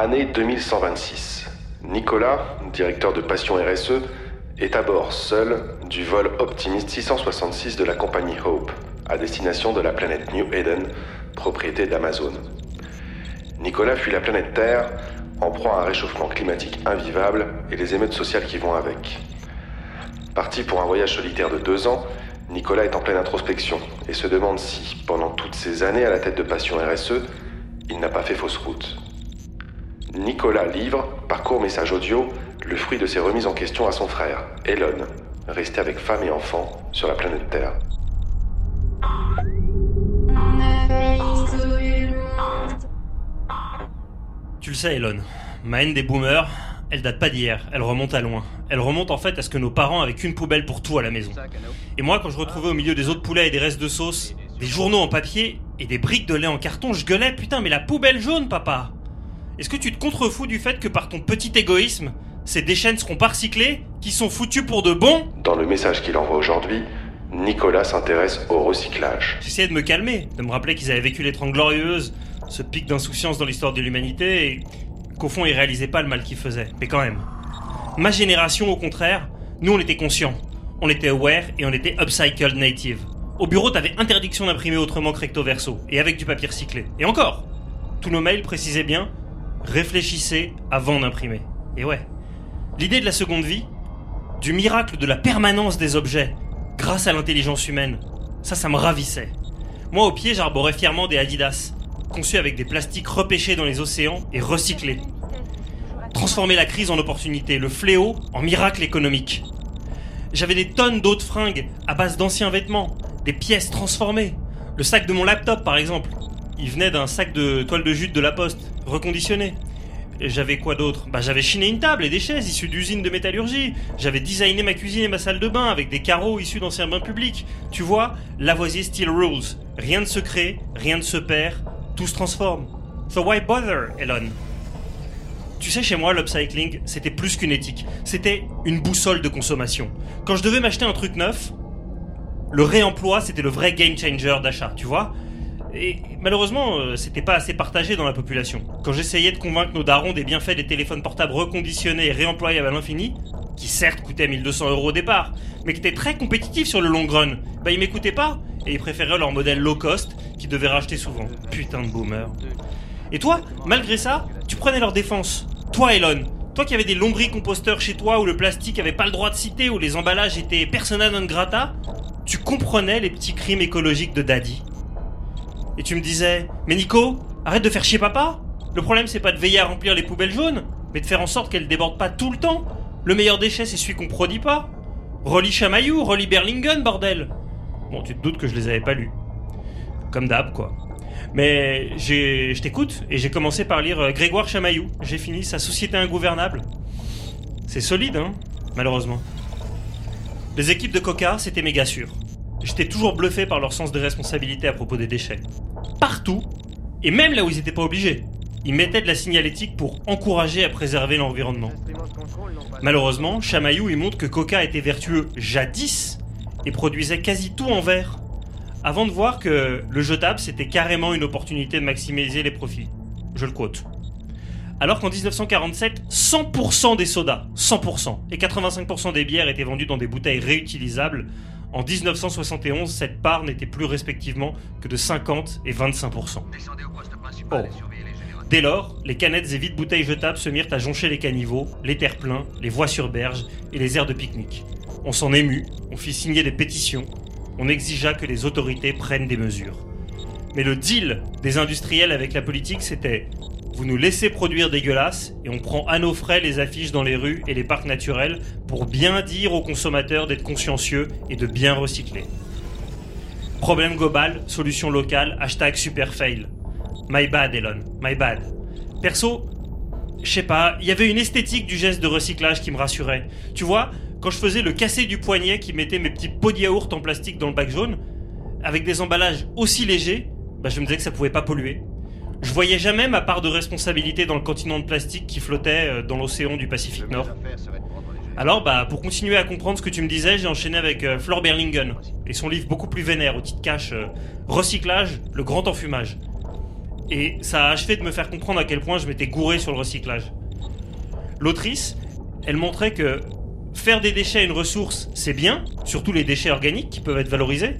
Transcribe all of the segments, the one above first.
Année 2126. Nicolas, directeur de Passion RSE, est à bord seul du vol Optimist 666 de la compagnie Hope, à destination de la planète New Eden, propriété d'Amazon. Nicolas fuit la planète Terre en proie à un réchauffement climatique invivable et les émeutes sociales qui vont avec. Parti pour un voyage solitaire de deux ans, Nicolas est en pleine introspection et se demande si, pendant toutes ces années à la tête de Passion RSE, il n'a pas fait fausse route. Nicolas livre, par court message audio, le fruit de ses remises en question à son frère, Elon, resté avec femme et enfant sur la planète Terre. Tu le sais, Elon, ma haine des boomers, elle date pas d'hier, elle remonte à loin. Elle remonte en fait à ce que nos parents avaient qu'une poubelle pour tout à la maison. Et moi, quand je retrouvais au milieu des autres poulets et des restes de sauce, des journaux en papier et des briques de lait en carton, je gueulais putain, mais la poubelle jaune, papa Est-ce que tu te contrefous du fait que par ton petit égoïsme, ces déchaînes seront pas recyclées, qui sont foutues pour de bon? Dans le message qu'il envoie aujourd'hui, Nicolas s'intéresse au recyclage. J'essayais de me calmer, de me rappeler qu'ils avaient vécu les Trente Glorieuses, ce pic d'insouciance dans l'histoire de l'humanité, et qu'au fond ils réalisaient pas le mal qu'ils faisaient. Mais quand même. Ma génération, au contraire, nous on était conscients. On était aware et on était upcycled native. Au bureau, t'avais interdiction d'imprimer autrement que recto verso, et avec du papier recyclé. Et encore Tous nos mails précisaient bien réfléchissez avant d'imprimer. Et ouais. L'idée de la seconde vie, du miracle de la permanence des objets, grâce à l'intelligence humaine, ça, ça me ravissait. Moi, au pied, j'arborais fièrement des Adidas, conçus avec des plastiques repêchés dans les océans et recyclés. Transformer la crise en opportunité, le fléau en miracle économique. J'avais des tonnes d'autres fringues à base d'anciens vêtements, des pièces transformées. Le sac de mon laptop, par exemple, il venait d'un sac de toile de jute de la poste, reconditionné. J'avais quoi d'autre? Bah j'avais chiné une table et des chaises issues d'usines de métallurgie. J'avais designé ma cuisine et ma salle de bain avec des carreaux issus d'anciens bains publics. Tu vois, Lavoisier Steel Rules. Rien ne se crée, rien ne se perd, tout se transforme. So why bother, Elon? Tu sais, chez moi, l'upcycling, c'était plus qu'une éthique. C'était une boussole de consommation. Quand je devais m'acheter un truc neuf, le réemploi, c'était le vrai game changer d'achat, tu vois? Et malheureusement, euh, c'était pas assez partagé dans la population. Quand j'essayais de convaincre nos darons des bienfaits des téléphones portables reconditionnés et réemployables à l'infini, qui certes coûtaient 1200 euros au départ, mais qui étaient très compétitifs sur le long run, bah ils m'écoutaient pas, et ils préféraient leur modèle low cost, qu'ils devaient racheter souvent. Putain de boomer. Et toi, malgré ça, tu prenais leur défense. Toi, Elon, toi qui avais des lombricomposteurs chez toi où le plastique avait pas le droit de citer, où les emballages étaient persona non grata, tu comprenais les petits crimes écologiques de Daddy. Et tu me disais, mais Nico, arrête de faire chier papa. Le problème c'est pas de veiller à remplir les poubelles jaunes, mais de faire en sorte qu'elles débordent pas tout le temps. Le meilleur déchet c'est celui qu'on produit pas. Relis Chamaillou, relis Berlingen, bordel. Bon, tu te doutes que je les avais pas lus. Comme d'hab, quoi. Mais je t'écoute et j'ai commencé par lire euh, Grégoire Chamaillou. J'ai fini sa Société ingouvernable. C'est solide, hein, malheureusement. Les équipes de Coca, c'était méga sûr. J'étais toujours bluffé par leur sens de responsabilité à propos des déchets. Partout, et même là où ils n'étaient pas obligés, ils mettaient de la signalétique pour encourager à préserver l'environnement. Malheureusement, Chamaillou il montre que Coca était vertueux jadis et produisait quasi tout en verre, avant de voir que le jetable c'était carrément une opportunité de maximiser les profits. Je le quote. Alors qu'en 1947, 100% des sodas, 100%, et 85% des bières étaient vendues dans des bouteilles réutilisables, en 1971, cette part n'était plus respectivement que de 50 et 25%. Oh. Dès lors, les canettes et vides bouteilles jetables se mirent à joncher les caniveaux, les terre-pleins, les voies sur berge et les aires de pique-nique. On s'en émut, on fit signer des pétitions, on exigea que les autorités prennent des mesures. Mais le deal des industriels avec la politique, c'était vous nous laissez produire dégueulasse et on prend à nos frais les affiches dans les rues et les parcs naturels pour bien dire aux consommateurs d'être consciencieux et de bien recycler. Problème global, solution locale, hashtag superfail. My bad, Elon, my bad. Perso, je sais pas, il y avait une esthétique du geste de recyclage qui me rassurait. Tu vois, quand je faisais le cassé du poignet qui mettait mes petits pots de yaourt en plastique dans le bac jaune, avec des emballages aussi légers, bah je me disais que ça pouvait pas polluer. Je voyais jamais ma part de responsabilité dans le continent de plastique qui flottait euh, dans l'océan du Pacifique Nord. Alors, bah, pour continuer à comprendre ce que tu me disais, j'ai enchaîné avec euh, Flor Berlingen et son livre beaucoup plus vénère au titre cache euh, Recyclage, le grand enfumage. Et ça a achevé de me faire comprendre à quel point je m'étais gouré sur le recyclage. L'autrice, elle montrait que faire des déchets une ressource, c'est bien, surtout les déchets organiques qui peuvent être valorisés,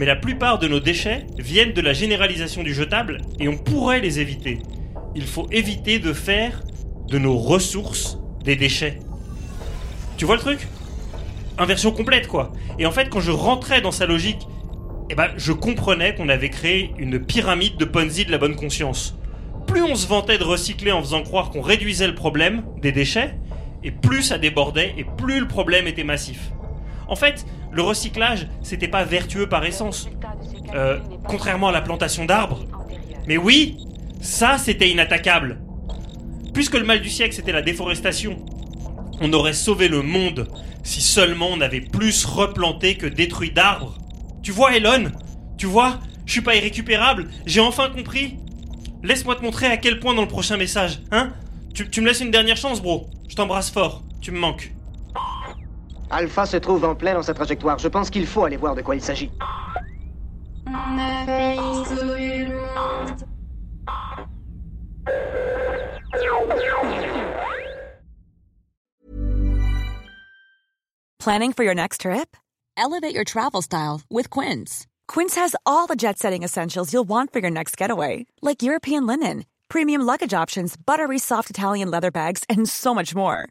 mais la plupart de nos déchets viennent de la généralisation du jetable et on pourrait les éviter. Il faut éviter de faire de nos ressources des déchets. Tu vois le truc? Inversion complète quoi. Et en fait quand je rentrais dans sa logique, eh ben, je comprenais qu'on avait créé une pyramide de Ponzi de la bonne conscience. Plus on se vantait de recycler en faisant croire qu'on réduisait le problème des déchets, et plus ça débordait et plus le problème était massif. En fait, le recyclage, c'était pas vertueux par essence. Euh, contrairement à la plantation d'arbres. Mais oui, ça c'était inattaquable. Puisque le mal du siècle c'était la déforestation, on aurait sauvé le monde si seulement on avait plus replanté que détruit d'arbres. Tu vois, Elon? Tu vois? Je suis pas irrécupérable, j'ai enfin compris. Laisse-moi te montrer à quel point dans le prochain message, hein? Tu, tu me laisses une dernière chance, bro. Je t'embrasse fort, tu me manques. Alpha se trouve en plein dans sa trajectoire. Je pense qu'il faut aller voir de quoi il s'agit. On a failli sauver le monde. Planning for your next trip? Elevate your travel style with Quince. Quince has all the jet setting essentials you'll want for your next getaway, like European linen, premium luggage options, buttery soft Italian leather bags, and so much more.